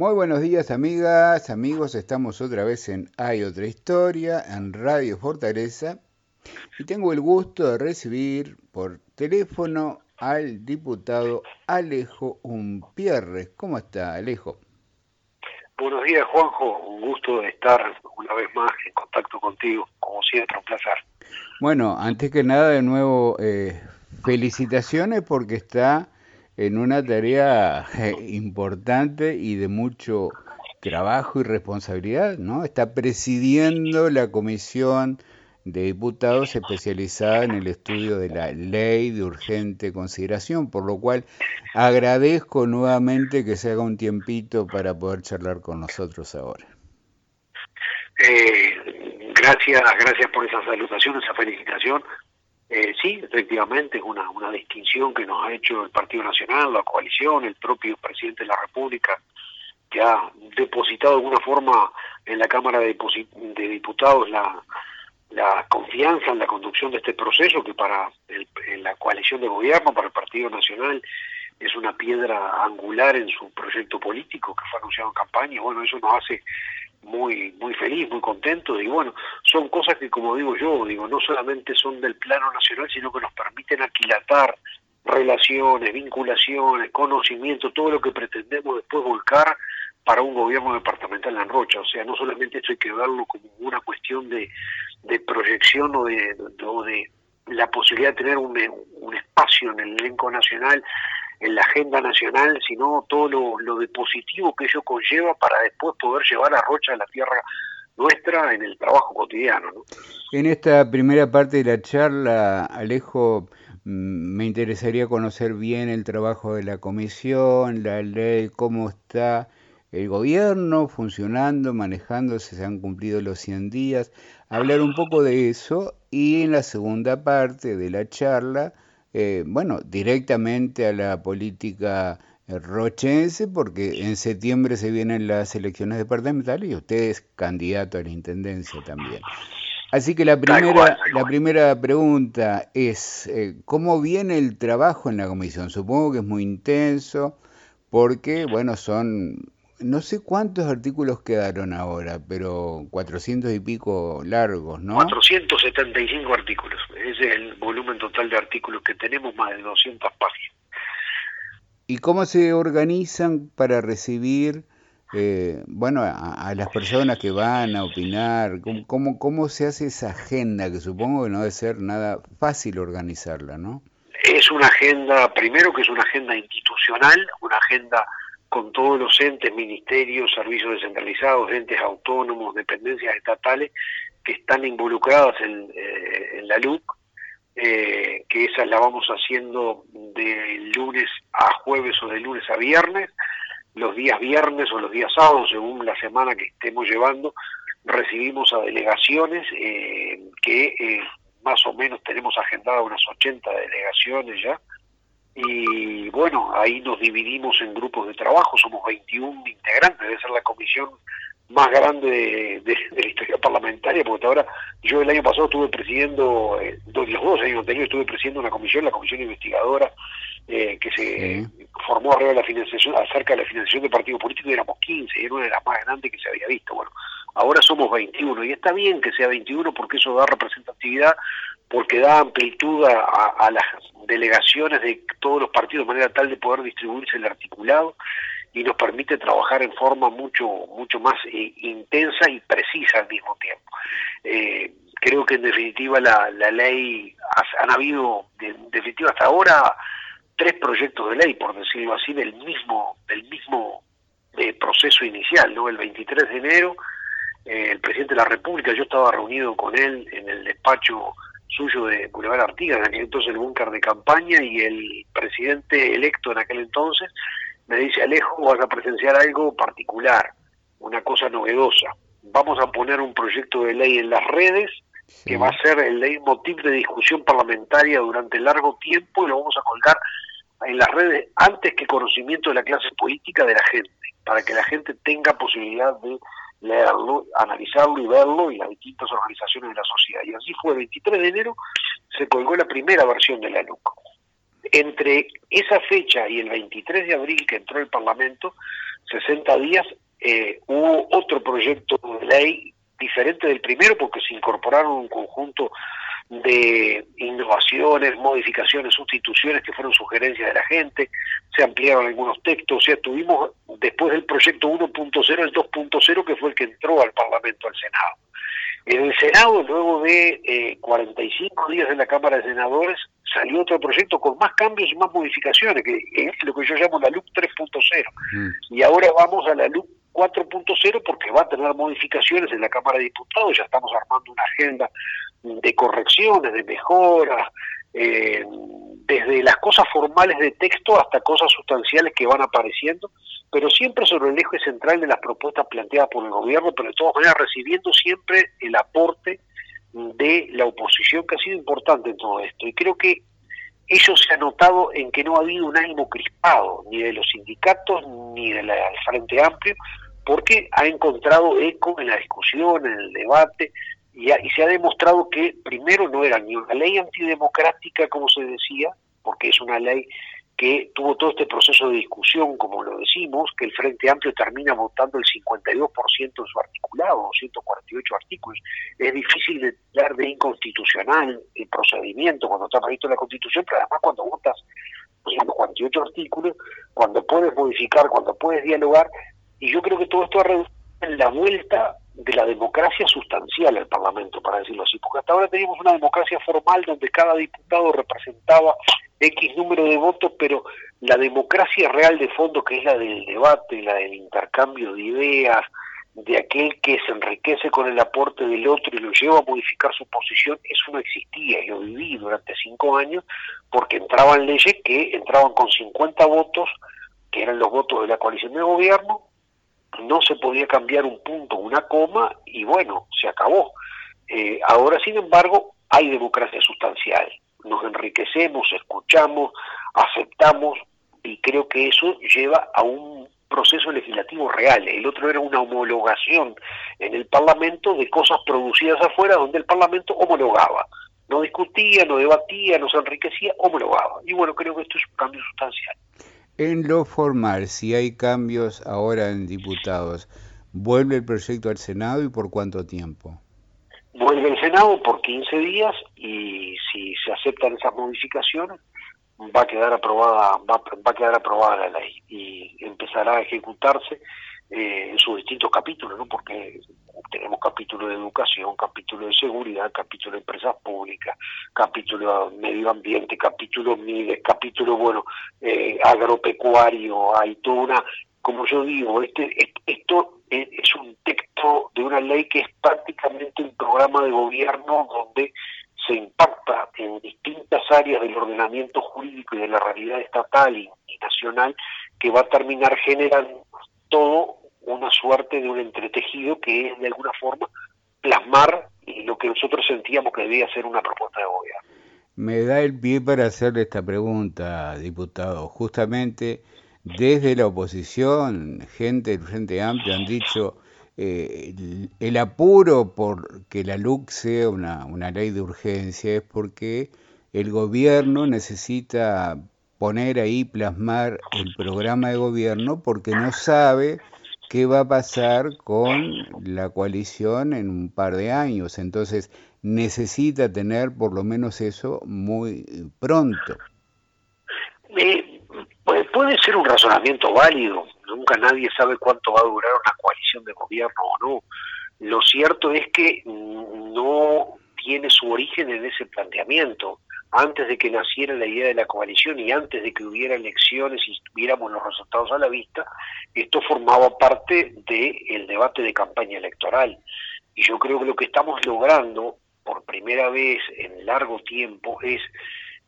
Muy buenos días amigas, amigos, estamos otra vez en Hay otra historia, en Radio Fortaleza, y tengo el gusto de recibir por teléfono al diputado Alejo Umpierres. ¿Cómo está, Alejo? Buenos días, Juanjo. Un gusto de estar una vez más en contacto contigo. Como siempre, un placer. Bueno, antes que nada, de nuevo, eh, felicitaciones porque está en una tarea eh, importante y de mucho trabajo y responsabilidad, ¿no? Está presidiendo la comisión de diputados especializada en el estudio de la ley de urgente consideración, por lo cual agradezco nuevamente que se haga un tiempito para poder charlar con nosotros ahora. Eh, gracias, gracias por esa salutación, esa felicitación. Eh, sí, efectivamente, es una, una distinción que nos ha hecho el Partido Nacional, la coalición, el propio presidente de la República, que ha depositado de alguna forma en la Cámara de, Diputados la, la confianza en la conducción de este proceso, que para la coalición de gobierno, para el Partido Nacional, es una piedra angular en su proyecto político que fue anunciado en campaña. Bueno, eso nos hace muy muy feliz, muy contento y bueno, son cosas que como digo yo, digo, no solamente son del plano nacional, sino que nos permiten aquilatar relaciones, vinculaciones, conocimiento, todo lo que pretendemos después volcar para un gobierno departamental en Rocha. O sea, no solamente esto hay que verlo como una cuestión de, de proyección o de, de, la posibilidad de tener un, un espacio en el elenco nacional en la agenda nacional, sino todo lo, de positivo que ello conlleva para después poder llevar a Rocha a la tierra nuestra en el trabajo cotidiano. En esta primera parte de la charla, Alejo, mm, me interesaría conocer bien el trabajo de la comisión, la ley, cómo está el gobierno funcionando, manejándose, se han cumplido los 100 días, hablar un poco de eso y en la segunda parte de la charla, eh, bueno, directamente a la política rochense, porque en septiembre se vienen las elecciones departamentales y usted es candidato a la intendencia también. Así que la primera, la primera pregunta es, eh, ¿cómo viene el trabajo en la comisión? Supongo que es muy intenso, porque, bueno, son, no sé cuántos artículos quedaron ahora, pero 400 y pico largos, ¿no? 475 artículos ese es el volumen total de artículos que tenemos, más de 200 páginas. ¿Y cómo se organizan para recibir, eh, bueno, a, las personas que van a opinar? ¿Cómo, ¿Cómo se hace esa agenda, que supongo que no debe ser nada fácil organizarla, ¿no? Es una agenda, primero que es una agenda institucional, una agenda con todos los entes, ministerios, servicios descentralizados, entes autónomos, dependencias estatales que están involucradas en, eh, la LUC, eh, que esa la vamos haciendo de lunes a jueves o de lunes a viernes, los días viernes o los días sábados, según la semana que estemos llevando, recibimos a delegaciones eh, que más o menos tenemos agendadas unas 80 delegaciones ya, y bueno, ahí nos dividimos en grupos de trabajo, somos 21 integrantes, debe ser la comisión más grande de, la historia parlamentaria, porque ahora yo el año pasado estuve presidiendo, eh, los dos años anteriores estuve presidiendo una comisión, la comisión investigadora, eh, que se formó arriba de la financiación, acerca de la financiación de partidos políticos, y éramos 15, y era una de las más grandes que se había visto. Bueno, ahora somos 21, y está bien que sea 21 porque eso da representatividad, porque da amplitud a, las delegaciones de todos los partidos de manera tal de poder distribuirse el articulado y nos permite trabajar en forma mucho mucho más eh, intensa y precisa al mismo tiempo. Eh, creo que en definitiva la, la ley, han habido, en definitiva hasta ahora, tres proyectos de ley, por decirlo así, del mismo, del mismo eh, proceso inicial, ¿no? El 23 de enero, el presidente de la República, yo estaba reunido con él en el despacho suyo de Boulevard Artigas, en aquel entonces el búnker de campaña, y el presidente electo en aquel entonces me dice Alejo, vas a presenciar algo particular, una cosa novedosa. Vamos a poner un proyecto de ley en las redes que va a ser el leitmotiv de discusión parlamentaria durante largo tiempo y lo vamos a colgar en las redes antes que conocimiento de la clase política de la gente, para que la gente tenga posibilidad de leerlo, analizarlo y verlo y las distintas organizaciones de la sociedad. Y así fue, el 23 de enero se colgó la primera versión de la LUC entre esa fecha y el 23 de abril que entró el Parlamento, 60 días, eh, hubo otro proyecto de ley diferente del primero porque se incorporaron un conjunto de innovaciones, modificaciones, sustituciones que fueron sugerencias de la gente, se ampliaron algunos textos, o sea, tuvimos después del proyecto 1.0 el 2.0 que fue el que entró al Parlamento, al Senado. En el Senado, luego de 45 eh, días en la Cámara de Senadores, salió otro proyecto con más cambios y más modificaciones, que es lo que yo llamo la LUC 3.0. Mm. Y ahora vamos a la LUC 4.0 porque va a tener modificaciones en la Cámara de Diputados, ya estamos armando una agenda de correcciones, de mejoras, eh, desde las cosas formales de texto hasta cosas sustanciales que van apareciendo, pero siempre sobre el eje central de las propuestas planteadas por el gobierno, pero de todas maneras recibiendo siempre el aporte de la oposición que ha sido importante en todo esto. Y creo que eso se ha notado en que no ha habido un ánimo crispado, ni de los sindicatos, ni del Frente Amplio, porque ha encontrado eco en la discusión, en el debate, y, se ha demostrado que primero no era ni una ley antidemocrática, como se decía, porque es una ley que tuvo todo este proceso de discusión, como lo decimos, que el Frente Amplio termina votando el 52% en su articulado, 248 artículos. Es difícil de dar de inconstitucional el procedimiento cuando está previsto en la Constitución, pero además cuando votas 148 artículos, cuando puedes modificar, cuando puedes dialogar, y yo creo que todo esto ha reducido en la vuelta de la democracia sustancial al Parlamento, para decirlo así, porque hasta ahora teníamos una democracia formal donde cada diputado representaba X número de votos, pero la democracia real de fondo, que es la del debate, la del intercambio de ideas, de aquel que se enriquece con el aporte del otro y lo lleva a modificar su posición, eso no existía y lo viví durante cinco años porque entraban leyes que entraban con 50 votos, que eran los votos de la coalición de gobierno, no se podía cambiar un punto, una coma, y bueno, se acabó. Eh, ahora, sin embargo, hay democracia sustancial. Nos enriquecemos, escuchamos, aceptamos, y creo que eso lleva a un proceso legislativo real. El otro era una homologación en el Parlamento de cosas producidas afuera donde el Parlamento homologaba. No discutía, no debatía, no se enriquecía, homologaba. Y bueno, creo que esto es un cambio sustancial. En lo formal, si hay cambios ahora en diputados, ¿vuelve el proyecto al Senado y por cuánto tiempo? Vuelve al Senado por 15 días y si se aceptan esas modificaciones va a quedar aprobada va, a quedar aprobada la ley y empezará a ejecutarse eh, en sus distintos capítulos, ¿no? Porque tenemos capítulo de educación, capítulo de seguridad, capítulo de empresas públicas, capítulo de medio ambiente, capítulo MIDES, capítulo, bueno, eh, agropecuario, hay toda una, como yo digo, este, esto es un texto de una ley que es prácticamente un programa de gobierno donde se impacta en distintas áreas del ordenamiento jurídico y de la realidad estatal y nacional que va a terminar generando todo una suerte de un entretejido que es de alguna forma plasmar lo que nosotros sentíamos que debía ser una propuesta de gobierno. Me da el pie para hacerle esta pregunta, diputado. Justamente desde la oposición, gente del Frente Amplio han dicho eh, el, apuro por que la LUC sea una, una ley de urgencia es porque el gobierno necesita poner ahí, plasmar el programa de gobierno porque no sabe qué va a pasar con la coalición en un par de años. Entonces necesita tener por lo menos eso muy pronto. Eh, puede ser un razonamiento válido. Nunca nadie sabe cuánto va a durar una coalición de gobierno o no. Lo cierto es que no tiene su origen en ese planteamiento antes de que naciera la idea de la coalición y antes de que hubiera elecciones y tuviéramos los resultados a la vista, esto formaba parte del debate de campaña electoral. Y yo creo que lo que estamos logrando por primera vez en largo tiempo es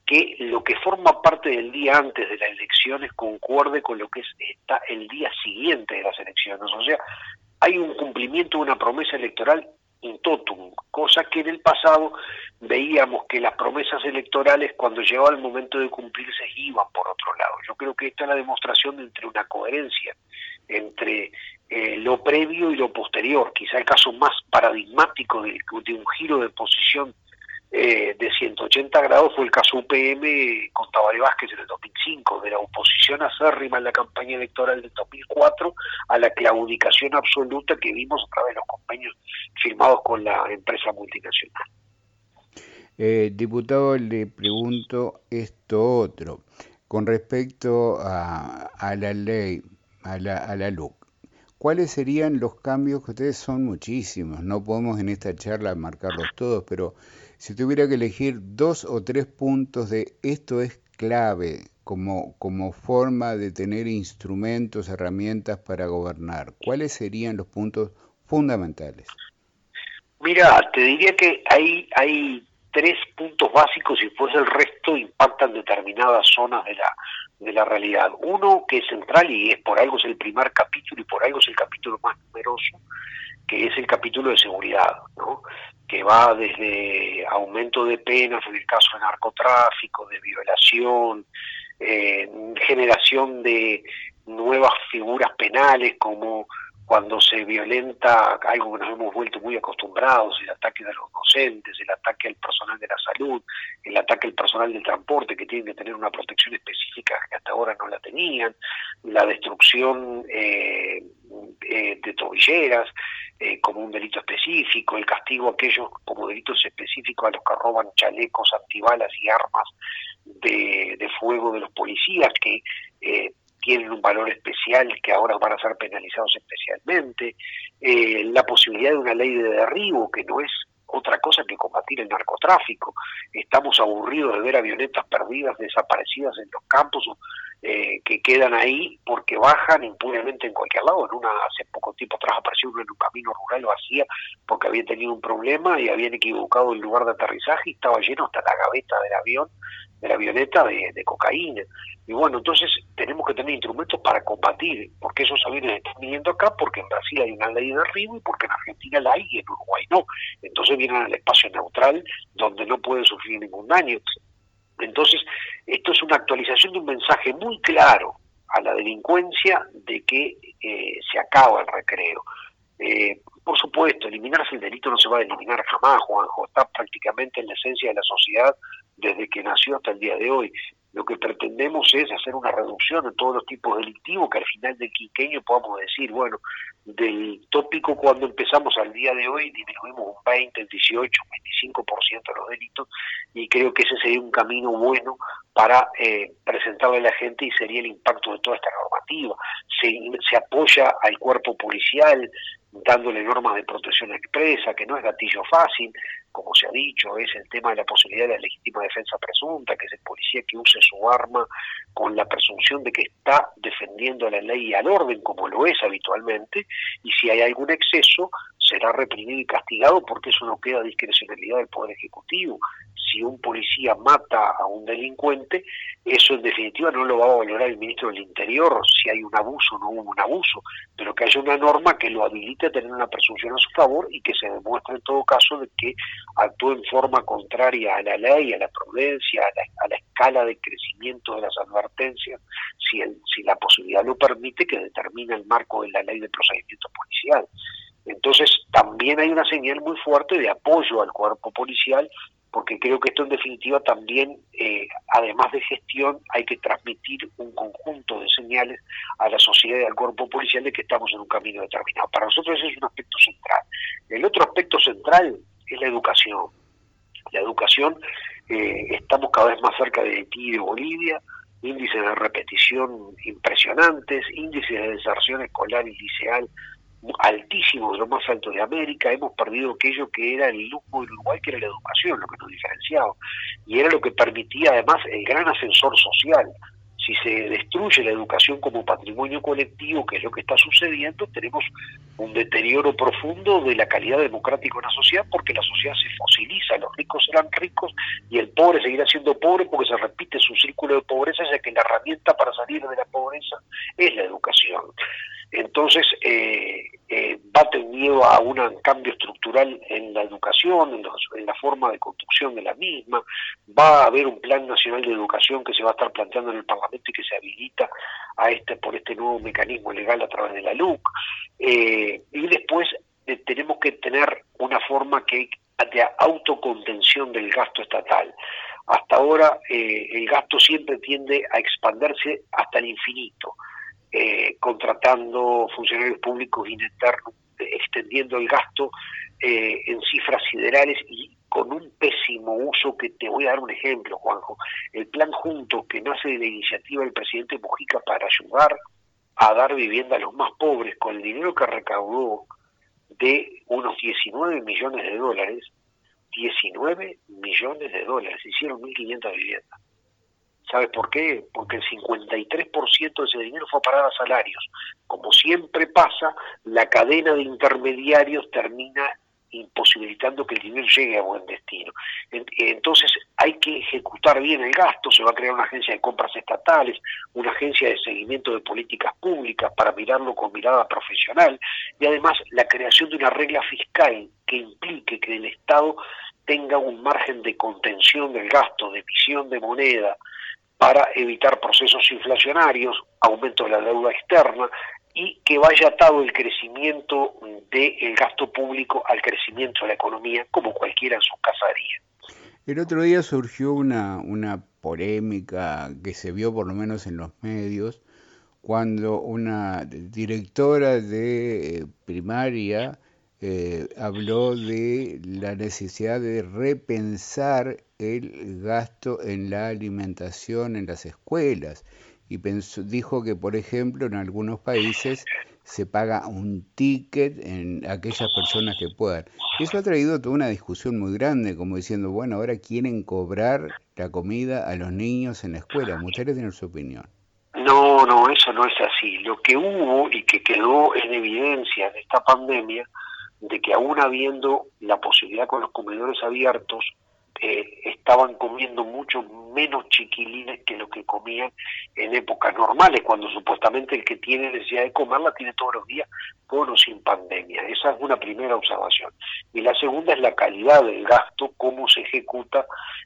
que lo que forma parte del día antes de las elecciones concuerde con lo que es, está el día siguiente de las elecciones. O sea, hay un cumplimiento de una promesa electoral in totum, cosa que en el pasado veíamos que las promesas electorales cuando llegaba el momento de cumplirse iban por otro lado. Yo creo que esta es la demostración de entre una coherencia entre eh, lo previo y lo posterior, quizá el caso más paradigmático de, un giro de posición eh, de 180 grados fue el caso UPM con Tabaré Vázquez en el 2005, de la oposición acérrima en la campaña electoral del 2004 a la claudicación absoluta que vimos a través de los convenios firmados con la empresa multinacional. Eh, diputado, le pregunto esto otro. Con respecto a, la ley, a la, a la LUC, ¿cuáles serían los cambios que ustedes son muchísimos? No podemos en esta charla marcarlos todos, pero si tuviera que elegir dos o tres puntos de esto es clave como, como forma de tener instrumentos, herramientas para gobernar, ¿cuáles serían los puntos fundamentales? Mira, te diría que hay, hay tres puntos básicos y después el resto impactan determinadas zonas de la, de la realidad. Uno que es central y es por algo es el primer capítulo y por algo es el capítulo más numeroso, que es el capítulo de seguridad, ¿no? que va desde aumento de penas en el caso de narcotráfico, de violación, eh, generación de nuevas figuras penales como cuando se violenta algo que nos hemos vuelto muy acostumbrados, el ataque de los docentes, el ataque al personal de la salud, el ataque al personal del transporte, que tienen que tener una protección específica que hasta ahora no la tenían, la destrucción eh, eh, de tobilleras eh, como un delito específico, el castigo a aquellos como delitos específicos a los que roban chalecos, antibalas y armas de, de fuego de los policías, que tienen un valor especial que ahora van a ser penalizados especialmente, eh, la posibilidad de una ley de derribo que no es otra cosa que combatir el narcotráfico. Estamos aburridos de ver avionetas perdidas, desaparecidas en los campos, eh, que quedan ahí porque bajan impunemente en cualquier lado. En una hace poco tiempo atrás apareció uno en un camino rural vacía porque había tenido un problema y habían equivocado el lugar de aterrizaje y estaba lleno hasta la gaveta del avión de la avioneta de, cocaína. Y bueno, entonces tenemos que tener instrumentos para combatir, porque esos aviones están viniendo acá, porque en Brasil hay una ley de arribo y porque en Argentina la hay y en Uruguay no. Entonces vienen al espacio neutral donde no pueden sufrir ningún daño. Entonces, esto es una actualización de un mensaje muy claro a la delincuencia de que eh, se acaba el recreo. Eh, por supuesto, eliminarse el delito no se va a eliminar jamás, Juanjo, está prácticamente en la esencia de la sociedad desde que nació hasta el día de hoy. Lo que pretendemos es hacer una reducción de todos los tipos delictivos, que al final del quinqueño podamos decir, bueno, del tópico cuando empezamos al día de hoy disminuimos un 20, el 18, un 25% de los delitos, y creo que ese sería un camino bueno para eh, presentarle a la gente y sería el impacto de toda esta normativa. Se, se apoya al cuerpo policial, dándole normas de protección expresa, que no es gatillo fácil, como se ha dicho, es el tema de la posibilidad de la legítima defensa presunta, que es el policía que use su arma con la presunción de que está defendiendo a la ley y al orden, como lo es habitualmente, y si hay algún exceso, será reprimido y castigado porque eso no queda a discrecionalidad del Poder Ejecutivo. Si un policía mata a un delincuente, eso en definitiva no lo va a valorar el ministro del Interior si hay un abuso o no hubo un abuso, pero que haya una norma que lo habilite a tener una presunción a su favor y que se demuestre en todo caso de que actúe en forma contraria a la ley, a la prudencia, a la, escala de crecimiento de las advertencias, si, si la posibilidad lo permite, que determina el marco de la ley de procedimiento policial. Entonces, también hay una señal muy fuerte de apoyo al cuerpo policial, porque creo que esto en definitiva también, eh, además de gestión, hay que transmitir un conjunto de señales a la sociedad y al cuerpo policial de que estamos en un camino determinado. Para nosotros ese es un aspecto central. El otro aspecto central es la educación. La educación, eh, estamos cada vez más cerca de Haití y de Bolivia, índices de repetición impresionantes, índices de deserción escolar y liceal altísimos, lo más alto de América, hemos perdido aquello que era el lujo del Uruguay, que era la educación, lo que nos diferenciaba, y era lo que permitía además el gran ascensor social si se destruye la educación como patrimonio colectivo, que es lo que está sucediendo, tenemos un deterioro profundo de la calidad democrática de una sociedad porque la sociedad se fosiliza, los ricos serán ricos y el pobre seguirá siendo pobre porque se repite su círculo de pobreza, ya que la herramienta para salir de la pobreza es la educación. Entonces, eh, eh, va teniendo a un cambio estructural en la educación, en, la forma de construcción de la misma, va a haber un plan nacional de educación que se va a estar planteando en el Parlamento y que se habilita a este por este nuevo mecanismo legal a través de la LUC, eh, y después tenemos que tener una forma que de autocontención del gasto estatal. Hasta ahora eh, el gasto siempre tiende a expandirse hasta el infinito, eh, contratando funcionarios públicos ininternos, extendiendo el gasto eh, en cifras siderales y con un pésimo uso que te voy a dar un ejemplo, Juanjo. El plan Juntos, que nace de la iniciativa del presidente Mujica para ayudar a dar vivienda a los más pobres con el dinero que recaudó de unos 19 millones de dólares, 19 millones de dólares, hicieron 1.500 viviendas. ¿Sabes por qué? Porque el 53% de ese dinero fue a parar a salarios. Como siempre pasa, la cadena de intermediarios termina imposibilitando que el dinero llegue a buen destino. Entonces hay que ejecutar bien el gasto, se va a crear una agencia de compras estatales, una agencia de seguimiento de políticas públicas para mirarlo con mirada profesional y además la creación de una regla fiscal que implique que el Estado tenga un margen de contención del gasto, de emisión de moneda, para evitar procesos inflacionarios, aumento de la deuda externa, y que vaya atado el crecimiento del gasto público al crecimiento de la economía, como cualquiera en su casa haría. El otro día surgió una, una polémica que se vio por lo menos en los medios, cuando una directora de eh, primaria eh, habló de la necesidad de repensar el gasto en la alimentación en las escuelas y dijo que, por ejemplo, en algunos países se paga un ticket en aquellas personas que puedan. Eso ha traído toda una discusión muy grande, como diciendo, bueno, ahora quieren cobrar la comida a los niños en la escuela. Me gustaría tener su opinión. No, no, eso no es así. Lo que hubo y que quedó en evidencia en esta pandemia, de que aún habiendo la posibilidad con los comedores abiertos, estaban comiendo mucho menos chiquilines que lo que comían en épocas normales, cuando supuestamente el que tiene necesidad de comerla tiene todos los días, con o sin pandemia. Esa es una primera observación. Y la segunda es la calidad del gasto, cómo se ejecuta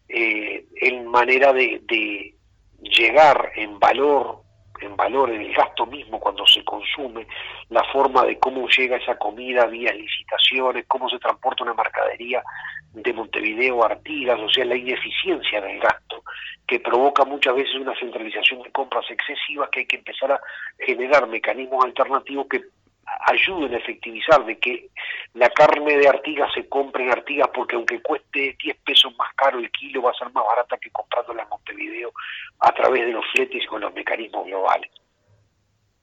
eh, en manera de llegar en valor en valor en el gasto mismo cuando se consume, la forma de cómo llega esa comida vía licitaciones, cómo se transporta una mercadería de Montevideo a Artigas, o sea, la ineficiencia del gasto, que provoca muchas veces una centralización de compras excesivas, que hay que empezar a generar mecanismos alternativos que ayuden a efectivizar de que la carne de Artigas se compre en Artigas porque aunque cueste 10 pesos más caro el kilo va a ser más barata que comprándola en Montevideo a través de los fletes y con los mecanismos globales.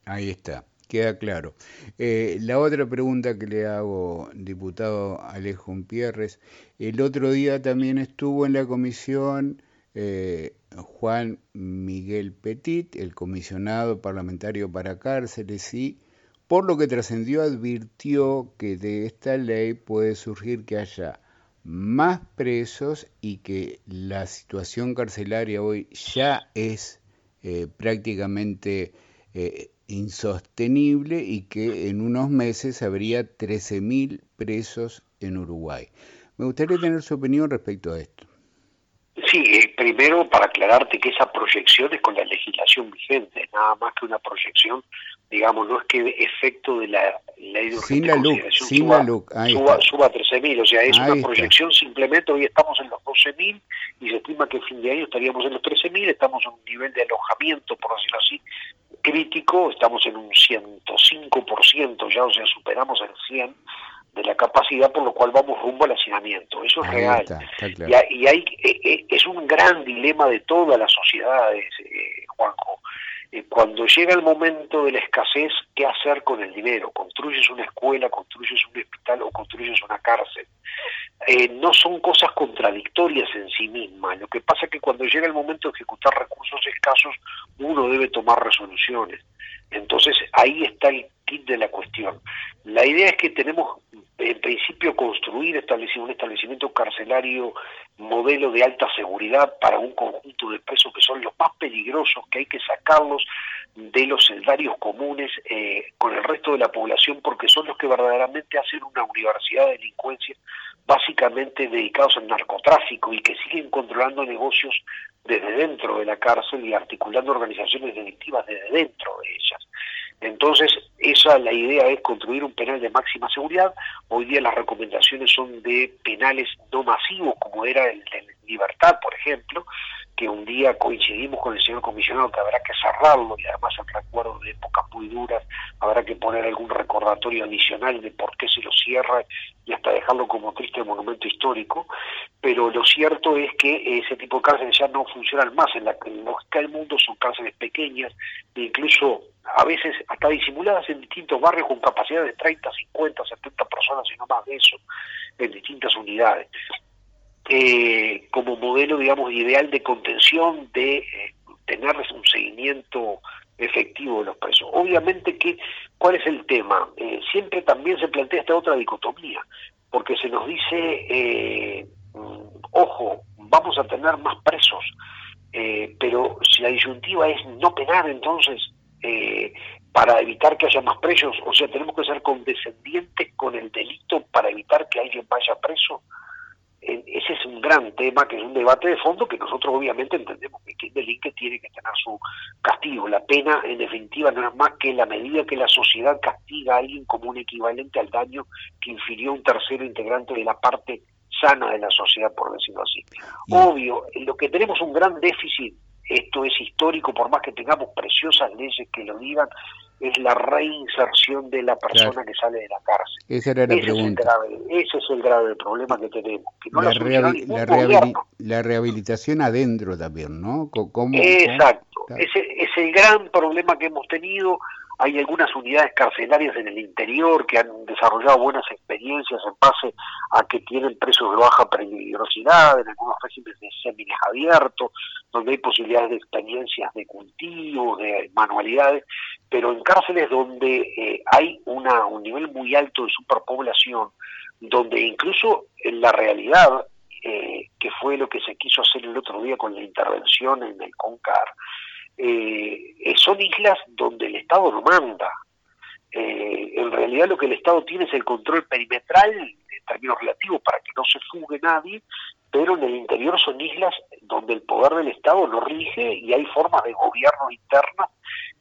Ahí está queda claro. Eh, la otra pregunta que le hago, diputado Alejo Pierres, el otro día también estuvo en la comisión eh, Juan Miguel Petit, el comisionado parlamentario para cárceles, y por lo que trascendió advirtió que de esta ley puede surgir que haya más presos y que la situación carcelaria hoy ya es eh, prácticamente insostenible y que en unos meses habría 13.000 presos en Uruguay. Me gustaría tener su opinión respecto a esto. Primero para aclararte que esa proyección es con la legislación vigente, nada más que una proyección, digamos, no es que efecto de la ley de sin la LUC, sin suba, la LUC. suba, suba, 13.000, o sea, es una proyección simplemente, hoy estamos en los 12.000 y se estima que a fin de año estaríamos en los 13.000, estamos en un nivel de alojamiento, por decirlo así, crítico, estamos en un 105% ya, o sea, superamos el 100% de la capacidad, por lo cual vamos rumbo al hacinamiento. Eso es real. Y, hay, e, e, es un gran dilema de todas las sociedades, eh, Juanjo. Eh, cuando llega el momento de la escasez, ¿qué hacer con el dinero? ¿Construyes una escuela, construyes un hospital o construyes una cárcel? Eh, no son cosas contradictorias en sí mismas. Lo que pasa es que cuando llega el momento de ejecutar recursos escasos, uno debe tomar resoluciones. Entonces ahí está el kit de la cuestión. La idea es que tenemos en principio construir un establecimiento carcelario modelo de alta seguridad para un conjunto de presos que son los más peligrosos, que hay que sacarlos de los celdarios comunes eh, con el resto de la población porque son los que verdaderamente hacen una universidad de delincuencia dedicados al narcotráfico y que siguen controlando negocios desde dentro de la cárcel y articulando organizaciones delictivas desde dentro de ellas. Entonces, esa la idea es construir un penal de máxima seguridad. Hoy día las recomendaciones son de penales no masivos, como era el de libertad, por ejemplo, que un día coincidimos con el señor comisionado que habrá que cerrarlo y además el recuerdo de épocas muy duras, habrá que poner algún recordatorio adicional de por qué se lo cierra y hasta dejarlo como triste monumento histórico, pero lo cierto es que ese tipo de cárceles ya no funcionan más, en la que está el mundo son cárceles pequeñas, e incluso a veces hasta disimuladas en distintos barrios con capacidad de 30, 50, 70 personas y no más de eso, en distintas unidades eh, como modelo, digamos, ideal de contención, de eh, tener un seguimiento efectivo de los presos. Obviamente que, ¿cuál es el tema? Eh, siempre también se plantea esta otra dicotomía, porque se nos dice, eh, mm, ojo, vamos a tener más presos, eh, pero si la disyuntiva es no penar, entonces, para evitar que haya más presos, o sea, tenemos que ser condescendientes con el delito para evitar que alguien vaya preso, ese es un gran tema, que es un debate de fondo que nosotros obviamente entendemos que quien delinque tiene que tener su castigo. La pena, en definitiva, no es más que la medida que la sociedad castiga a alguien como un equivalente al daño que infirió un tercero integrante de la parte sana de la sociedad, por decirlo así. Obvio, lo que tenemos un gran déficit, esto es histórico, por más que tengamos preciosas leyes que lo digan, es la reinserción de la persona que sale de la cárcel. Esa era la pregunta. ese es el grave problema que tenemos. la, rehabilitación adentro también, ¿no? Exacto. Ese es el gran problema que hemos tenido. Hay algunas unidades carcelarias en el interior que han desarrollado buenas experiencias en base a que tienen presos de baja peligrosidad, en algunos regímenes de semines abiertos, donde hay posibilidades de experiencias de cultivo, de manualidades, pero en cárceles donde eh, hay una, un nivel muy alto de superpoblación, donde incluso en la realidad, eh, que fue lo que se quiso hacer el otro día con la intervención en el CONCAR, eh, eh, son islas donde el Estado no manda. Eh, en realidad lo que el Estado tiene es el control perimetral en términos relativos para que no se fugue nadie, pero en el interior son islas donde el poder del Estado no rige y hay formas de gobierno interna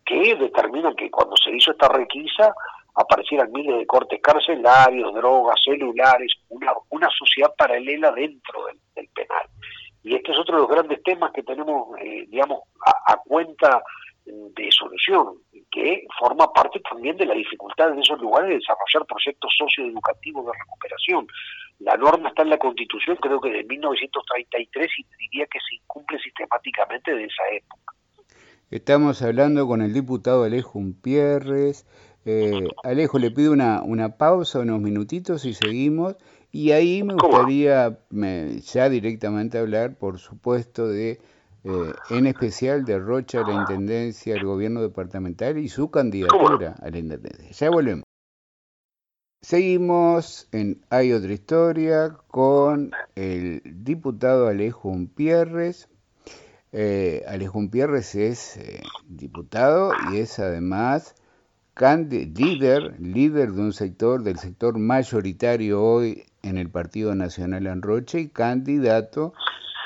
que determinan que cuando se hizo esta requisa aparecieran miles de cortes carcelarios, drogas, celulares, una, una sociedad paralela dentro del. Y este es otro de los grandes temas que tenemos, eh, digamos, a, cuenta de solución, que forma parte también de la dificultad en esos lugares de desarrollar proyectos socioeducativos de recuperación. La norma está en la Constitución, creo que de 1933, y diría que se incumple sistemáticamente de esa época. Estamos hablando con el diputado Alejo Umpierres. Eh, Alejo, le pido una, una pausa, unos minutitos y seguimos. Y ahí me gustaría ya directamente hablar, por supuesto, de, eh, en especial de Rocha, la Intendencia, el gobierno departamental y su candidatura a la Intendencia. Ya volvemos. Seguimos en Hay otra historia con el diputado Alejo Umpierres. Eh, Alejo Umpierres es eh, diputado y es además líder, líder de un sector, del sector mayoritario hoy en el Partido Nacional en y candidato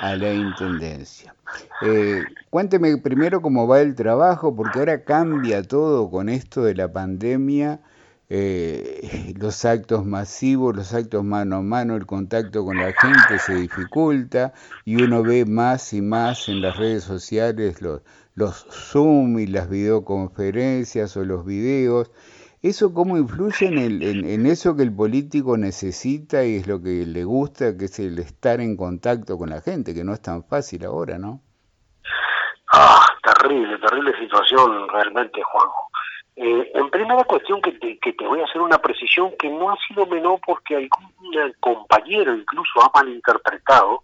a la Intendencia. Eh, cuénteme primero cómo va el trabajo, porque ahora cambia todo con esto de la pandemia, eh, los actos masivos, los actos mano a mano, el contacto con la gente se dificulta y uno ve más y más en las redes sociales los, los Zoom y las videoconferencias o los videos. ¿Eso cómo influye en, el, en, eso que el político necesita y es lo que le gusta, que es el estar en contacto con la gente, que no es tan fácil ahora, ¿no? Ah, terrible, terrible situación realmente, Juanjo. Eh, en primera cuestión que te, que te voy a hacer una precisión que no ha sido menor porque algún compañero incluso ha malinterpretado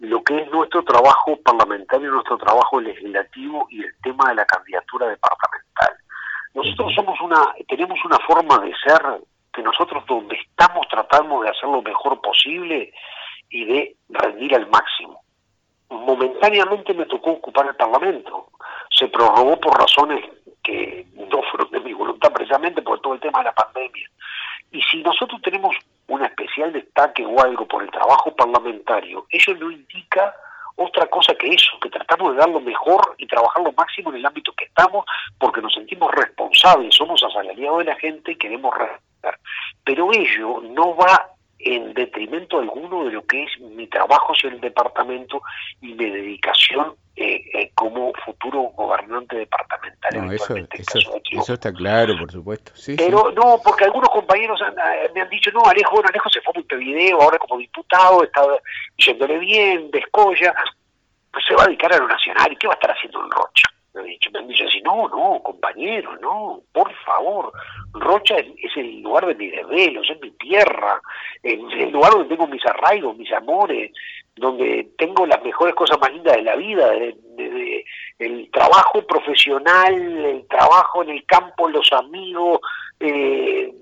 lo que es nuestro trabajo parlamentario, nuestro trabajo legislativo y el tema de la candidatura departamental. Nosotros somos una, tenemos una forma de ser que nosotros donde estamos tratamos de hacer lo mejor posible y de rendir al máximo. Momentáneamente me tocó ocupar el Parlamento. Se prorrogó por razones que no fueron de mi voluntad precisamente por todo el tema de la pandemia. Y si nosotros tenemos un especial destaque o algo por el trabajo parlamentario, eso no indica otra cosa que eso, que tratamos de dar lo mejor y trabajar lo máximo en el ámbito que estamos, porque nos sentimos responsables, somos asalariados de la gente y queremos respetar. Pero ello no va en detrimento alguno de lo que es mi trabajo en el departamento y mi dedicación eh, eh, como futuro gobernante departamental. No, eso, eso, está claro, por supuesto. Sí, Pero no, porque algunos compañeros eh, me han dicho, no, Alejo, bueno, Alejo se fue a video, ahora como diputado, está yéndole bien, descolla, pues se va a dedicar a lo nacional, ¿y qué va a estar haciendo en Rocha? Me han dicho, me han dicho así, no, no, compañero, no, por favor, Rocha es, el lugar de mis desvelos, es mi tierra, es el lugar donde tengo mis arraigos, mis amores, donde tengo las mejores cosas más lindas de la vida, de, el trabajo profesional, el trabajo en el campo, los amigos, eh,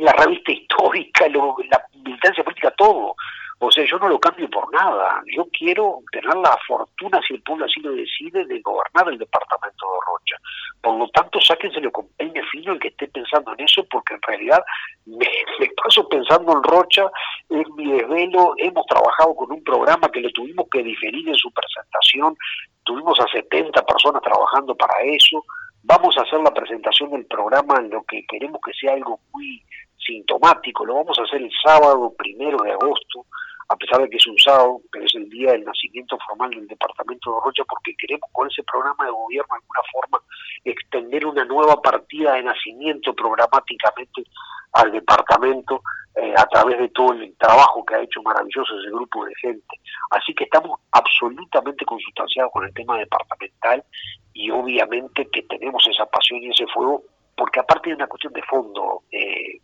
la revista histórica, la militancia política, todo. O sea, yo no lo cambio por nada. Yo quiero tener la fortuna, si el pueblo así lo decide, de gobernar el departamento de Rocha. Por lo tanto, sáquenselo con peine fino el que esté pensando en eso, porque en realidad me, paso pensando en Rocha, en mi desvelo. Hemos trabajado con un programa que lo tuvimos que diferir en su presentación. Tuvimos a 70 personas trabajando para eso. Vamos a hacer la presentación del programa en lo que queremos que sea algo muy sintomático. Lo vamos a hacer el sábado primero de agosto a pesar de que es un sábado, pero es el día del nacimiento formal del departamento de Rocha, porque queremos con ese programa de gobierno de alguna forma extender una nueva partida de nacimiento programáticamente al departamento eh, a través de todo el trabajo que ha hecho maravilloso ese grupo de gente. Así que estamos absolutamente consustanciados con el tema departamental y obviamente que tenemos esa pasión y ese fuego, porque aparte de una cuestión de fondo, eh,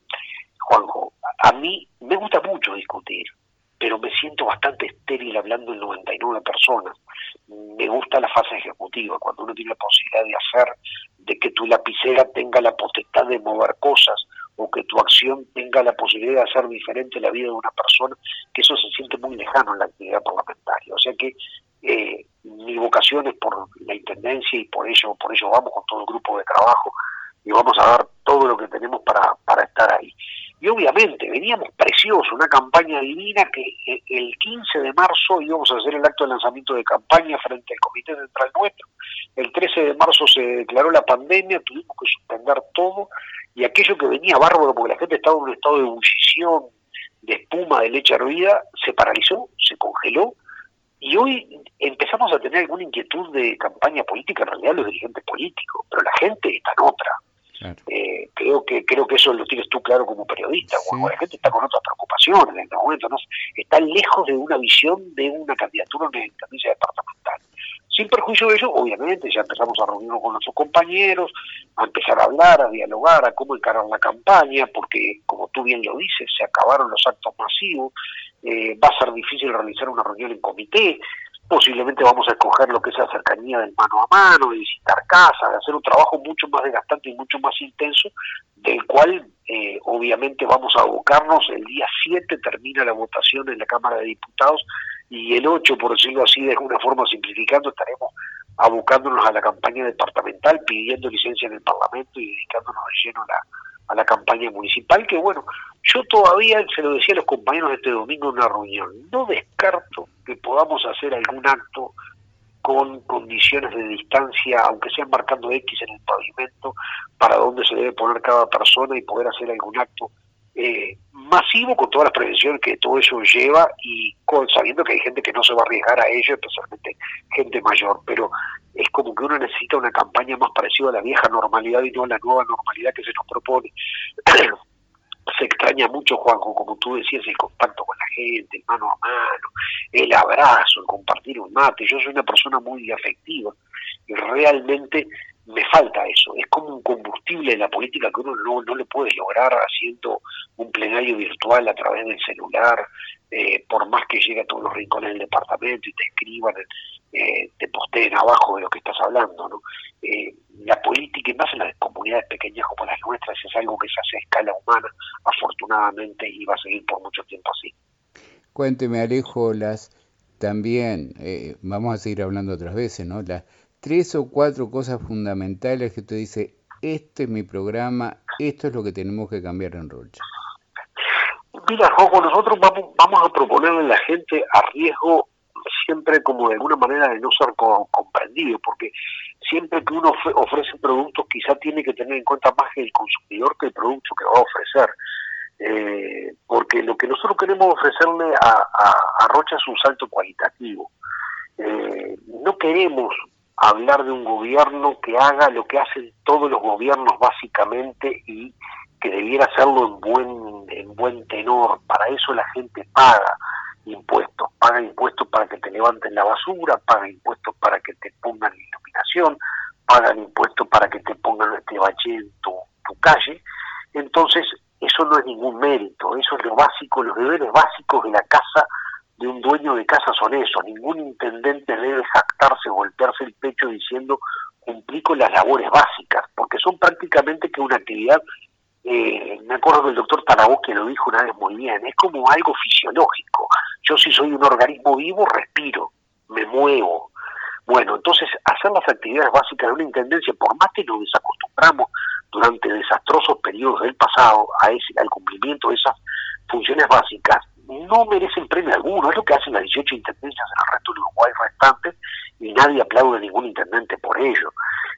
Juanjo, a mí me gusta mucho discutir, pero me siento bastante estéril hablando en 99 personas. Me gusta la fase ejecutiva, cuando uno tiene la posibilidad de hacer, de que tu lapicera tenga la potestad de mover cosas o que tu acción tenga la posibilidad de hacer diferente la vida de una persona, que eso se siente muy lejano en la actividad parlamentaria. O sea que eh, mi vocación es por la intendencia y por ello, por ello vamos con todo el grupo de trabajo y vamos a dar todo lo que tenemos para, para estar ahí. Y obviamente veníamos preciosos, una campaña divina que el 15 de marzo íbamos a hacer el acto de lanzamiento de campaña frente al Comité Central Nuestro. El 13 de marzo se declaró la pandemia, tuvimos que suspender todo y aquello que venía bárbaro porque la gente estaba en un estado de ebullición, de espuma, de leche hervida, se paralizó, se congeló y hoy empezamos a tener alguna inquietud de campaña política, en realidad los dirigentes políticos, pero la gente está en otra. Eh, creo que creo que eso lo tienes tú claro como periodista. La gente está con otras preocupaciones en este momento, ¿no? está lejos de una visión de una candidatura en la intendencia departamental. Sin perjuicio de ello, obviamente, ya empezamos a reunirnos con nuestros compañeros, a empezar a hablar, a dialogar, a cómo encarar la campaña, porque, como tú bien lo dices, se acabaron los actos masivos, eh, va a ser difícil realizar una reunión en comité, posiblemente vamos a escoger lo que es la cercanía del mano a mano, de visitar casas, de hacer un trabajo mucho más desgastante y mucho más intenso, del cual eh, obviamente vamos a abocarnos. El día 7 termina la votación en la Cámara de Diputados y el 8, por decirlo así, de alguna forma simplificando, estaremos abocándonos a la campaña departamental, pidiendo licencia en el Parlamento y dedicándonos de lleno a la, a la campaña municipal, que bueno, yo todavía, se lo decía a los compañeros este domingo en una reunión, no descarto que podamos hacer algún acto con condiciones de distancia, aunque sean marcando X en el pavimento, para dónde se debe poner cada persona y poder hacer algún acto eh, masivo con todas las prevenciones que todo eso lleva y con, sabiendo que hay gente que no se va a arriesgar a ello, especialmente gente mayor, pero es como que uno necesita una campaña más parecida a la vieja normalidad y no a la nueva normalidad que se nos propone. se extraña mucho, Juanjo, como tú decías, el contacto con la gente, el mano a mano, el abrazo, el compartir un mate. Yo soy una persona muy afectiva y realmente me falta eso. Es como un combustible de la política que uno no, no le puede lograr haciendo un plenario virtual a través del celular, eh, por más que llegue a todos los rincones del departamento y te escriban, eh, te posteen abajo de lo que estás hablando. ¿no? Eh, la política, y más en las comunidades pequeñas como las nuestras, es algo que se hace a escala humana, afortunadamente, y va a seguir por mucho tiempo así. Cuénteme, Alejo, las también, vamos a seguir hablando otras veces, ¿no? Las tres o cuatro cosas fundamentales que usted dice, este es mi programa, esto es lo que tenemos que cambiar en Rocha? Mira, Joco, nosotros vamos, a proponerle a la gente a riesgo siempre como de alguna manera de no ser comprendido, porque siempre que uno ofrece productos quizá tiene que tener en cuenta más el consumidor que el producto que va a ofrecer. Eh, porque lo que nosotros queremos ofrecerle a, Rocha es un salto cualitativo. Eh, no queremos hablar de un gobierno que haga lo que hacen todos los gobiernos básicamente y que debiera hacerlo en buen, en buen tenor. Para eso la gente paga impuestos, paga impuestos para que te levanten la basura, paga impuestos para que te pongan iluminación, pagan impuestos para que te pongan este bache en tu, tu calle. Entonces, eso no es ningún mérito, eso es lo básico, los deberes básicos de la casa de un dueño de casa son eso. Ningún intendente debe jactarse, golpearse el pecho diciendo cumplí con las labores básicas, porque son prácticamente que una actividad, eh, me acuerdo que el doctor Tarabó que lo dijo una vez muy bien, es como algo fisiológico. Yo si soy un organismo vivo, respiro, me muevo. Bueno, entonces hacer las actividades básicas de una intendencia, por más que nos desacostumbramos durante desastrosos periodos del pasado a ese, al cumplimiento de esas funciones básicas, no merecen premio alguno, es lo que hacen las 18 intendencias en el resto de Uruguay restantes y nadie aplaude a ningún intendente por ello,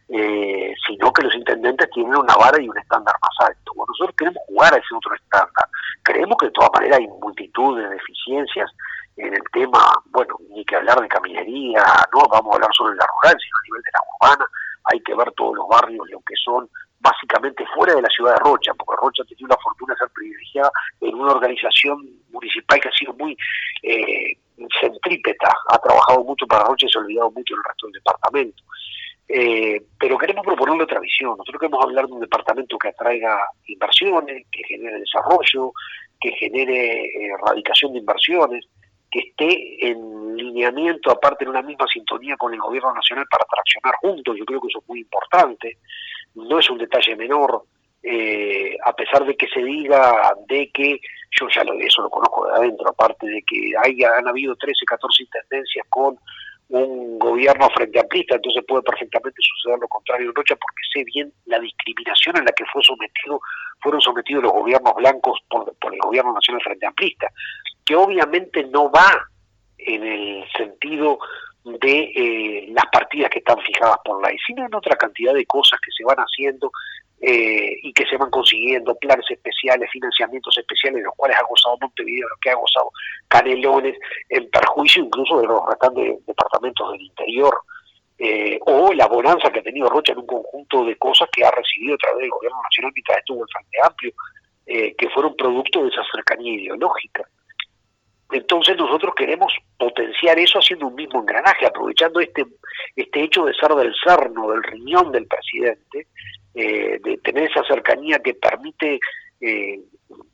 eh, sino que los intendentes tienen una vara y un estándar más alto. Nosotros queremos jugar a ese otro estándar, creemos que de todas maneras hay multitud de deficiencias en el tema, bueno, ni que hablar de caminería, no vamos a hablar solo de la rural, sino a nivel de la urbana, hay que ver todos los barrios, lo que son básicamente fuera de la ciudad de Rocha, porque Rocha ha tenido la fortuna de ser privilegiada en una organización municipal que ha sido muy eh, centrípeta, ha para Rocha y se ha olvidado mucho del resto del departamento. Eh, pero queremos proponerle otra visión. Nosotros queremos hablar de un departamento que atraiga inversiones, que genere desarrollo, que genere eh, erradicación de inversiones, que esté en lineamiento, aparte en una misma sintonía con el gobierno nacional para traccionar juntos. Yo creo que eso es muy importante no es un detalle menor, eh, a pesar de que se diga de que, yo ya lo, eso lo conozco de adentro, aparte de que hay, han habido 13, 14 intendencias con un gobierno frente amplista, entonces puede perfectamente suceder lo contrario en Rocha, porque sé bien la discriminación en la que fue sometido, fueron sometidos los gobiernos blancos por, el gobierno nacional frente amplista, que obviamente no va en el sentido de eh, las partidas que están fijadas por ley, sino en otra cantidad de cosas que se van haciendo eh, y que se van consiguiendo, planes especiales, financiamientos especiales, los cuales ha gozado Montevideo, los que ha gozado Canelones, en perjuicio incluso de los restantes departamentos del interior, eh, o la bonanza que ha tenido Rocha en un conjunto de cosas que ha recibido a través del gobierno nacional mientras estuvo el Frente Amplio, que fueron producto de esa cercanía ideológica. Entonces nosotros queremos potenciar eso haciendo un mismo engranaje, aprovechando este, este hecho de ser del cerno, del riñón del presidente, eh, de tener esa cercanía que permite eh,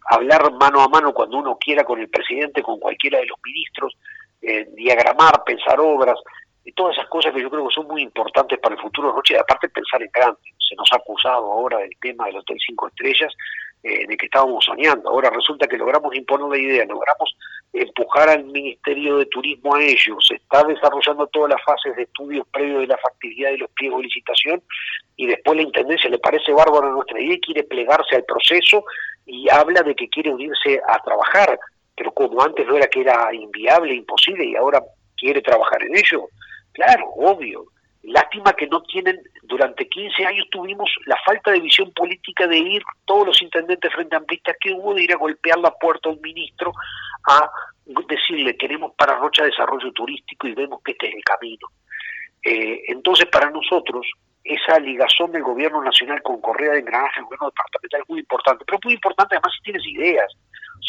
hablar mano a mano cuando uno quiera con el presidente, con cualquiera de los ministros, eh, diagramar, pensar obras, y todas esas cosas que yo creo que son muy importantes para el futuro de Roche, aparte pensar en grande. Se nos ha acusado ahora del tema del Hotel Cinco Estrellas, eh, de que estábamos soñando. Ahora resulta que logramos imponer la idea, logramos empujar al Ministerio de Turismo a ello, se está desarrollando todas las fases de estudios previos de la factibilidad de los pliegos de licitación y después la Intendencia le parece bárbaro nuestra idea y quiere plegarse al proceso y habla de que quiere unirse a trabajar, pero como antes no era que era inviable, imposible y ahora quiere trabajar en ello, claro, obvio, Lástima que no tienen, durante 15 años tuvimos la falta de visión política de ir, todos los intendentes frente amplistas que hubo, de ir a golpear la puerta a un ministro a decirle queremos para Rocha desarrollo turístico y vemos que este es el camino. Eh, entonces para nosotros esa ligazón del gobierno nacional con Correa de Engranaje, el gobierno departamental es muy importante, pero muy importante además si tienes ideas,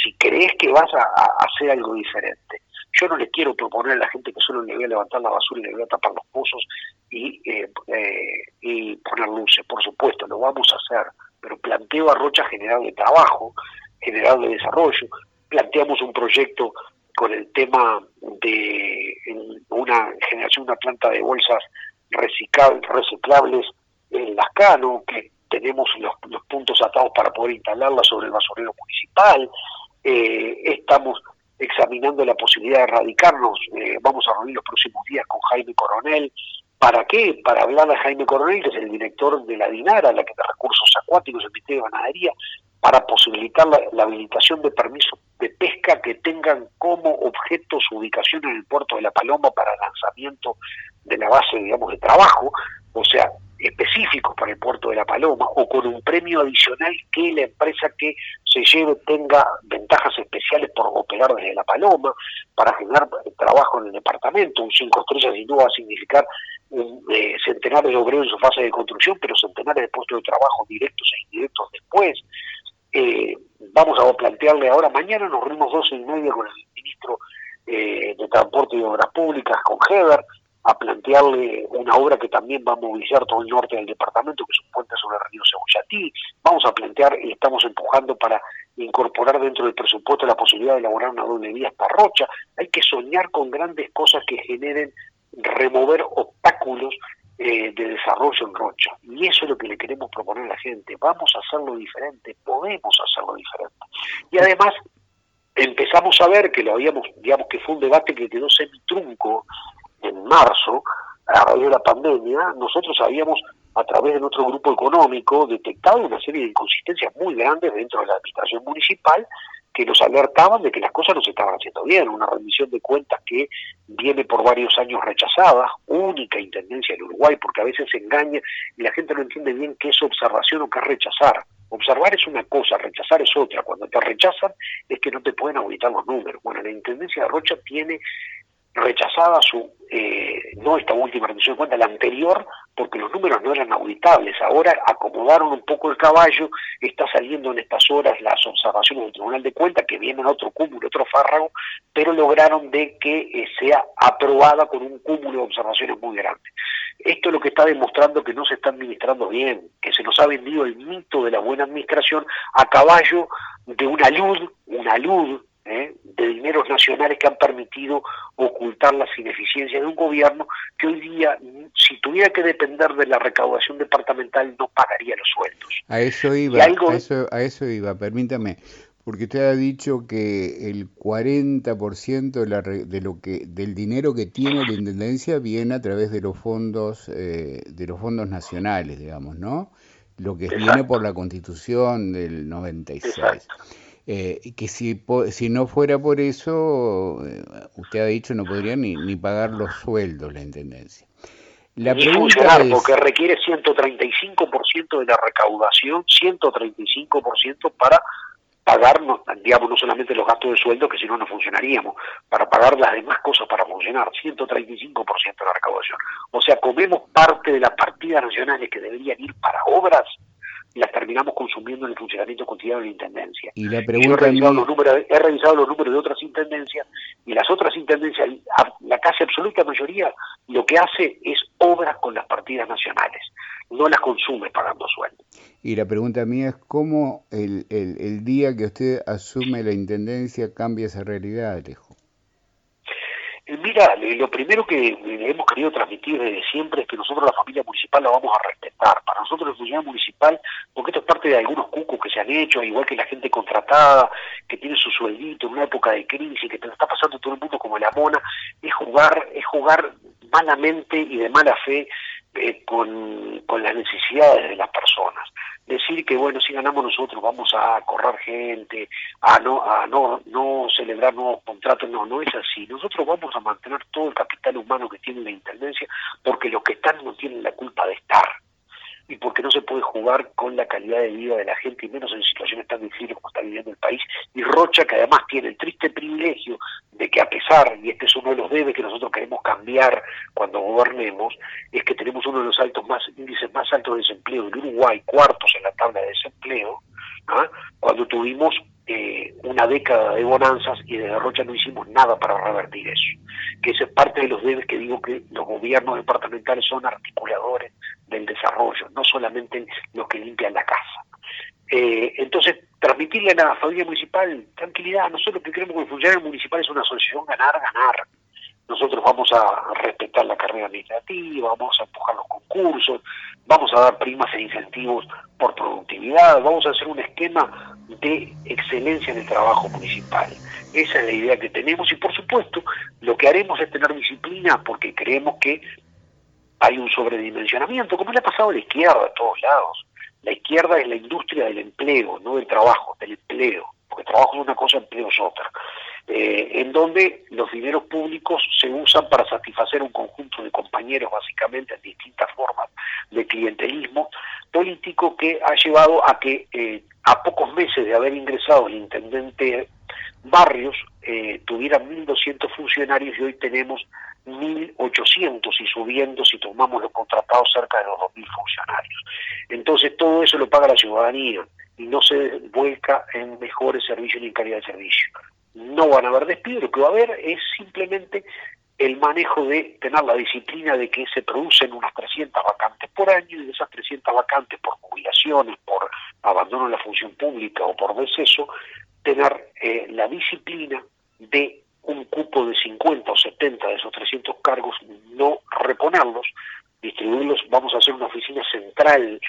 si crees que vas a hacer algo diferente. Yo no le quiero proponer a la gente que solo le voy a levantar la basura y le voy a tapar los pozos y, eh, eh, y poner luces, por supuesto, lo vamos a hacer, pero planteo a Rocha general de trabajo, general de desarrollo, planteamos un proyecto con el tema de una generación, una planta de bolsas reciclables en Las Cano, que tenemos los, los puntos atados para poder instalarla sobre el basurero municipal, eh, estamos examinando la posibilidad de erradicarnos. Eh, vamos a reunir los próximos días con Jaime Coronel. ¿Para qué? Para hablar de Jaime Coronel, que es el director de la DINARA, la que de recursos acuáticos, el Ministerio de Ganadería, para posibilitar la, habilitación de permisos de pesca que tengan como objeto su ubicación en el puerto de La Paloma para lanzamiento de la base, digamos, de trabajo, o sea, específicos para el puerto de La Paloma, o con un premio adicional que la empresa que se lleve tenga ventajas especiales por operar desde La Paloma, para generar trabajo en el departamento. Un cinco estrellas sin duda va a significar eh, centenares de obreros en su fase de construcción, pero centenares de puestos de trabajo directos e indirectos después. Eh, vamos a plantearle ahora, mañana nos reunimos dos y media con el ministro eh, de Transporte y Obras Públicas, con Heber, a plantearle una obra que también va a movilizar todo el norte del departamento, que es un puente sobre el río Cebullatí. Vamos a plantear y estamos empujando para incorporar dentro del presupuesto la posibilidad de elaborar una doble vía hasta Rocha. Hay que soñar con grandes cosas que generen remover obstáculos eh, de desarrollo en Rocha. Y eso es lo que le queremos proponer a la gente. Vamos a hacerlo diferente, podemos hacerlo diferente. Y además empezamos a ver que lo habíamos, digamos que fue un debate que quedó semitrunco en marzo, a raíz de la pandemia, nosotros habíamos, a través de nuestro grupo económico, detectado una serie de inconsistencias muy grandes dentro de la administración municipal que nos alertaban de que las cosas no se estaban haciendo bien. Una rendición de cuentas que viene por varios años rechazada, única intendencia en Uruguay, porque a veces se engaña y la gente no entiende bien qué es observación o qué es rechazar. Observar es una cosa, rechazar es otra. Cuando te rechazan es que no te pueden auditar los números. Bueno, la Intendencia de Rocha tiene rechazada su, eh, no esta última rendición de cuentas, la anterior, porque los números no eran auditables. Ahora acomodaron un poco el caballo, está saliendo en estas horas las observaciones del Tribunal de Cuentas, que vienen otro cúmulo, otro fárrago, pero lograron de que eh, sea aprobada con un cúmulo de observaciones muy grande. Esto es lo que está demostrando que no se está administrando bien, que se nos ha vendido el mito de la buena administración a caballo de una luz, una luz ¿eh? de dineros nacionales que han permitido ocultar las ineficiencias de un gobierno que hoy día, si tuviera que depender de la recaudación departamental, no pagaría los sueldos. A eso iba, a, eso, a eso iba, permítame, porque usted ha dicho que el 40% de, la, de lo que del dinero que tiene la intendencia viene a través de los fondos eh, de los fondos nacionales, digamos, ¿no? Lo que viene por la Constitución del 96. Exacto. Eh, que si, si no fuera por eso, eh, usted ha dicho, no podría ni, ni pagar los sueldos la Intendencia. La pregunta es... porque requiere 135% de la recaudación, 135% para pagar, digamos, no solamente los gastos de sueldo, que si no, no funcionaríamos, para pagar las demás cosas para funcionar, 135% de la recaudación. O sea, comemos parte de las partidas nacionales que deberían ir para obras las terminamos consumiendo en el funcionamiento cotidiano de la Intendencia. Y la pregunta he, revisado los números, he revisado los números de otras Intendencias y las otras Intendencias, la casi absoluta mayoría, lo que hace es obras con las partidas nacionales, no las consume pagando sueldo. Y la pregunta mía es cómo el, el, el día que usted asume la Intendencia cambia esa realidad, Alejo. Eh, mira, lo primero que hemos querido transmitir desde siempre es que nosotros la familia municipal la vamos a respetar. Para nosotros la funcionario municipal, porque esto es parte de algunos cucos que se han hecho, igual que la gente contratada, que tiene su sueldito en una época de crisis, que te está pasando todo el mundo como la mona, es jugar, es jugar malamente y de mala fe eh, con, las necesidades de las personas. Decir que bueno si ganamos nosotros vamos a correr gente a no a no no celebrar nuevos contratos no no es así. Nosotros vamos a mantener todo el capital humano que tiene la intendencia porque los que están no tienen la culpa de estar. Y porque no se puede jugar con la calidad de vida de la gente y menos en situaciones tan difíciles como está viviendo el país y Rocha que además tiene el triste privilegio de que a pesar y este es uno de los debes que nosotros queremos cambiar cuando gobernemos es que tenemos uno de los altos más índices más altos de desempleo en Uruguay cuartos en la tabla de desempleo cuando tuvimos eh, una década de bonanzas y desde Rocha no hicimos nada para revertir eso. Que esa es parte de los debes que digo que los gobiernos departamentales son articuladores del desarrollo, no solamente los que limpian la casa. Eh, entonces, transmitirle a la familia municipal tranquilidad. Nosotros que creemos que el funcionario municipal es una asociación ganar-ganar. Nosotros vamos a respetar la carrera administrativa, vamos a empujar los concursos, vamos a dar primas e incentivos por productividad, vamos a hacer un esquema de excelencia en el trabajo municipal. Esa es la idea que tenemos y por supuesto lo que haremos es tener disciplina porque creemos que hay un sobredimensionamiento, como le ha pasado a la izquierda a todos lados. La izquierda es la industria del empleo, no del trabajo, del empleo, porque trabajo es una cosa, empleo es otra. Eh, en donde los dineros públicos se usan para satisfacer un conjunto de compañeros, básicamente en distintas formas de clientelismo político que ha llevado a que eh, a pocos meses de haber ingresado el intendente Barrios eh, tuvieran 1.200 funcionarios y hoy tenemos 1.800 y subiendo si tomamos los contratados cerca de los 2.000 funcionarios. Entonces todo eso lo paga la ciudadanía y no se vuelca en mejores servicios ni en calidad de servicio no van a haber despidos, lo que va a haber es simplemente el manejo de tener la disciplina de que se producen unas 300 vacantes por año y de esas 300 vacantes por jubilaciones, por abandono de la función pública o por deceso, tener eh, la disciplina de un cupo de 50 o 70 de esos 300 cargos, no reponerlos, distribuirlos, vamos a hacer una oficina central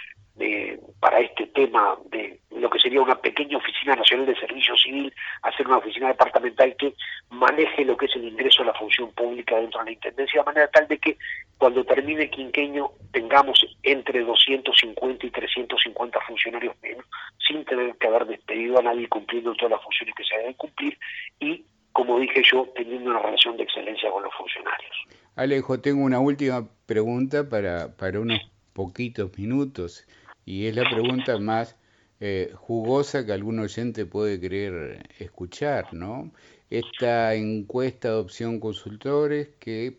para este tema de lo que sería una pequeña oficina nacional de servicio civil, hacer una oficina departamental que maneje lo que es el ingreso a la función pública dentro de la Intendencia, de manera tal de que cuando termine el quinqueño tengamos entre 250 y 350 funcionarios menos, sin tener que haber despedido a nadie cumpliendo todas las funciones que se deben cumplir y, como dije yo, teniendo una relación de excelencia con los funcionarios. Alejo, tengo una última pregunta para, para unos poquitos minutos y es la pregunta más eh, jugosa que algún oyente puede querer escuchar, ¿no? Esta encuesta de opción consultores que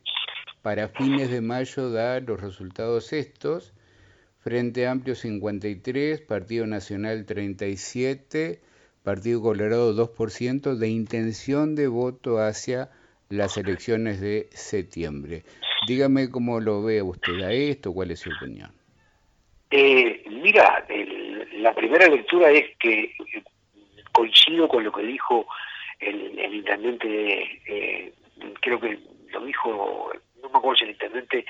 para fines de mayo da los resultados estos, Frente Amplio 53, Partido Nacional 37, Partido Colorado 2% de intención de voto hacia las elecciones de septiembre. Dígame cómo lo ve usted a esto, cuál es su opinión. Eh, mira, la primera lectura es que eh, coincido con lo que dijo el, intendente, eh, creo que lo dijo, no me acuerdo si el intendente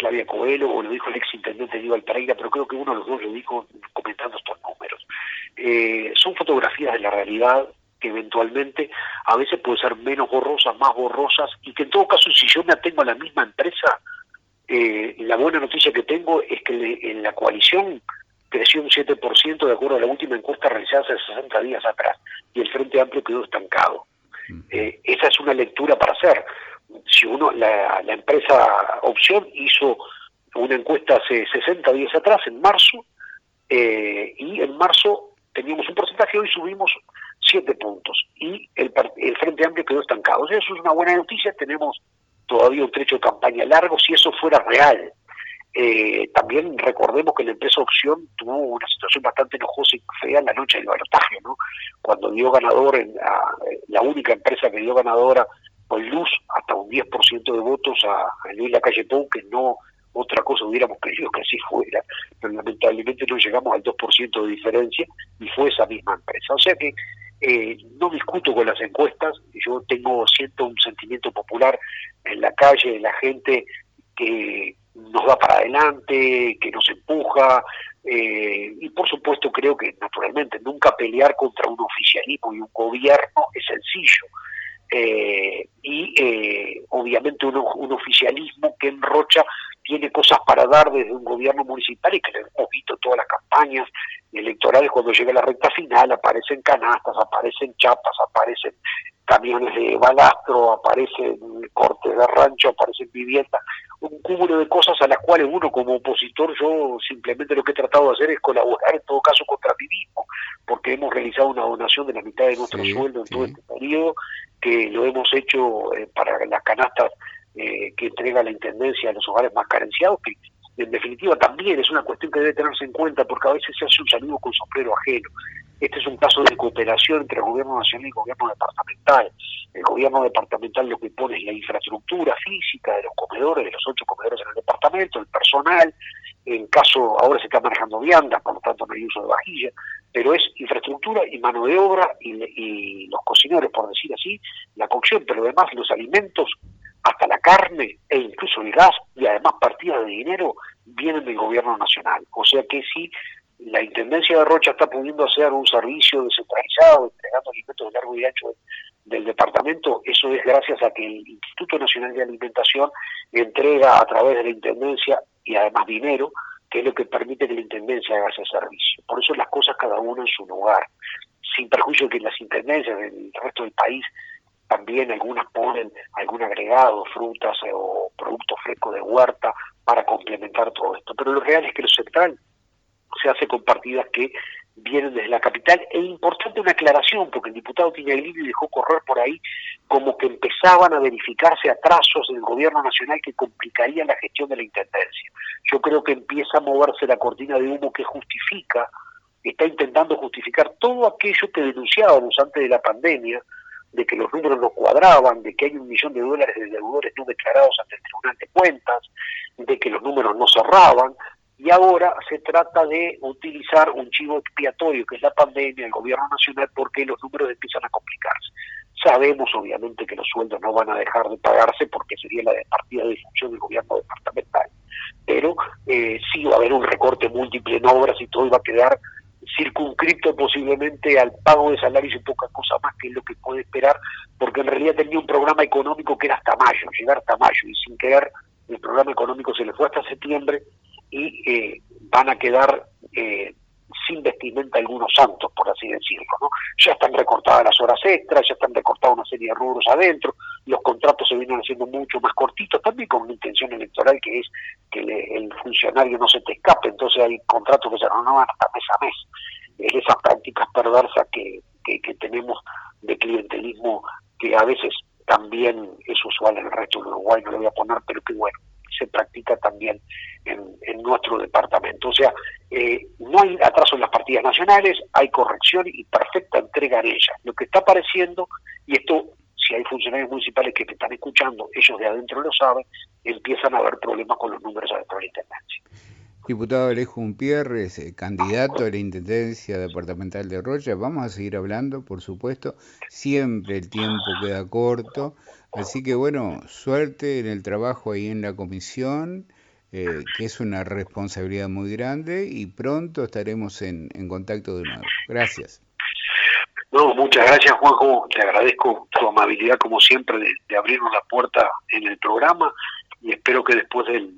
Flavia Coelho o lo dijo el ex intendente Aníbal Pereira, pero creo que uno de los dos lo dijo comentando estos números. Son fotografías de la realidad que eventualmente a veces puede ser menos borrosas, más borrosas, y que en todo caso si yo me atengo a la misma empresa, eh, la buena noticia que tengo es que en la coalición creció un 7% de acuerdo a la última encuesta realizada hace 60 días atrás y el Frente Amplio quedó estancado. Eh, esa es una lectura para hacer. Si uno, la, empresa Opción hizo una encuesta hace 60 días atrás, en marzo, eh, y en marzo teníamos un porcentaje, hoy subimos 7 puntos y el, el Frente Amplio quedó estancado. O sea, eso es una buena noticia, tenemos todavía un trecho de campaña largo si eso fuera real. Eh, también recordemos que la empresa Opción tuvo una situación bastante enojosa y fea en la noche del balotaje, ¿no? Cuando dio ganador, en la, única empresa que dio ganadora con luz hasta un 10% de votos a, Luis Lacalle Pou, que no otra cosa hubiéramos querido que así fuera, pero lamentablemente no llegamos al 2% de diferencia y fue esa misma empresa. O sea que eh, no discuto con las encuestas, yo tengo, siento un sentimiento popular en la calle, la gente que nos va para adelante, que nos empuja, eh, y por supuesto creo que naturalmente nunca pelear contra un oficialismo y un gobierno es sencillo. Eh, y obviamente un, oficialismo que en Rocha tiene cosas para dar desde un gobierno municipal y que lo hemos visto todas las campañas electorales cuando llega la recta final, aparecen canastas, aparecen chapas, aparecen camiones de balastro, aparecen cortes de rancho, aparecen viviendas, un cúmulo de cosas a las cuales uno como opositor, yo simplemente lo que he tratado de hacer es colaborar en todo caso contra mí mismo, porque hemos realizado una donación de la mitad de nuestro sueldo en todo este periodo, que lo hemos hecho eh, para las canastas eh, que entrega la Intendencia a los hogares más carenciados, que en definitiva también es una cuestión que debe tenerse en cuenta porque a veces se hace un saludo con sombrero ajeno. Este es un caso de cooperación entre el gobierno nacional y el gobierno departamental. El gobierno departamental lo que pone es la infraestructura física de los comedores, de los ocho comedores en el departamento, el personal, en caso ahora se está manejando viandas, por lo tanto no hay uso de vajilla, pero es infraestructura y mano de obra y, y los cocineros, por decir así, la cocción, pero además los alimentos hasta la carne e incluso el gas y además partidas de dinero vienen del gobierno nacional. O sea que si la Intendencia de Rocha está pudiendo hacer un servicio descentralizado, entregando alimentos de largo y ancho del departamento, eso es gracias a que el Instituto Nacional de Alimentación entrega a través de la Intendencia y además dinero que es lo que permite que la Intendencia haga ese servicio. Por eso las cosas cada uno en su lugar, sin perjuicio que las Intendencias del resto del país también algunas ponen algún agregado, frutas o productos frescos de huerta para complementar todo esto. Pero lo real es que lo central se hace con partidas que vienen desde la capital. Es importante una aclaración, porque el diputado Tiñaglini dejó correr por ahí como que empezaban a verificarse atrasos en el gobierno nacional que complicarían la gestión de la intendencia. Yo creo que empieza a moverse la cortina de humo que justifica, está intentando justificar todo aquello que denunciábamos antes de la pandemia, de que los números no cuadraban, de que hay un millón de dólares de deudores no declarados ante el Tribunal de Cuentas, de que los números no cerraban, y ahora se trata de utilizar un chivo expiatorio, que es la pandemia, el gobierno nacional, porque los números empiezan a complicarse. Sabemos, obviamente, que los sueldos no van a dejar de pagarse porque sería la partida de del gobierno departamental, pero eh, sí va a haber un recorte múltiple en obras y todo va a quedar circunscripto posiblemente al pago de salarios y poca cosa más, que lo que puede esperar, porque en realidad tenía un programa económico que era hasta mayo, llegar hasta mayo, y sin querer el programa económico se le fue hasta septiembre y eh, van a quedar eh, sin vestimenta algunos santos, por así decirlo. ¿no? Ya están recortadas las horas extras, ya están recortadas una serie de rubros adentro, los contratos se vienen haciendo mucho más cortitos, también con una intención electoral que es que el funcionario no se te escape, entonces hay contratos que se renovan hasta mes a mes. Es esas prácticas perversas que, que tenemos de clientelismo que a veces también es usual en el resto de Uruguay, no lo voy a poner, pero que bueno, se practica también en, nuestro departamento. O sea, eh, no hay atraso en las partidas nacionales, hay corrección y perfecta entrega en ellas. Lo que está apareciendo, y esto, si hay funcionarios municipales que me están escuchando, ellos de adentro lo saben, empiezan a haber problemas con los números adentro de la Intendencia. Diputado Alejo Umpierres, eh, candidato a la Intendencia Departamental de Rocha, vamos a seguir hablando, por supuesto, siempre el tiempo queda corto, así que bueno, suerte en el trabajo ahí en la comisión, eh, que es una responsabilidad muy grande y pronto estaremos en, contacto de nuevo. Gracias. No, muchas gracias Juanjo, te agradezco tu amabilidad como siempre de, abrirnos la puerta en el programa y espero que después del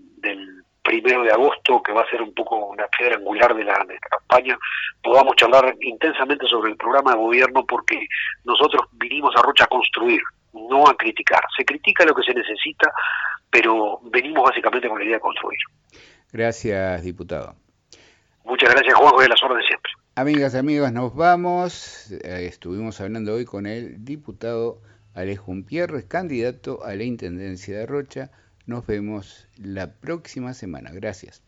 primero de agosto, que va a ser un poco una piedra angular de la, campaña, podamos charlar intensamente sobre el programa de gobierno porque nosotros vinimos a Rocha a construir, no a criticar. Se critica lo que se necesita, pero venimos básicamente con la idea de construir. Gracias, diputado. Muchas gracias, Juan, de las horas de siempre. Amigas amigos, nos vamos. Eh, estuvimos hablando hoy con el diputado Alejo Pierres, candidato a la Intendencia de Rocha. Nos vemos la próxima semana. Gracias.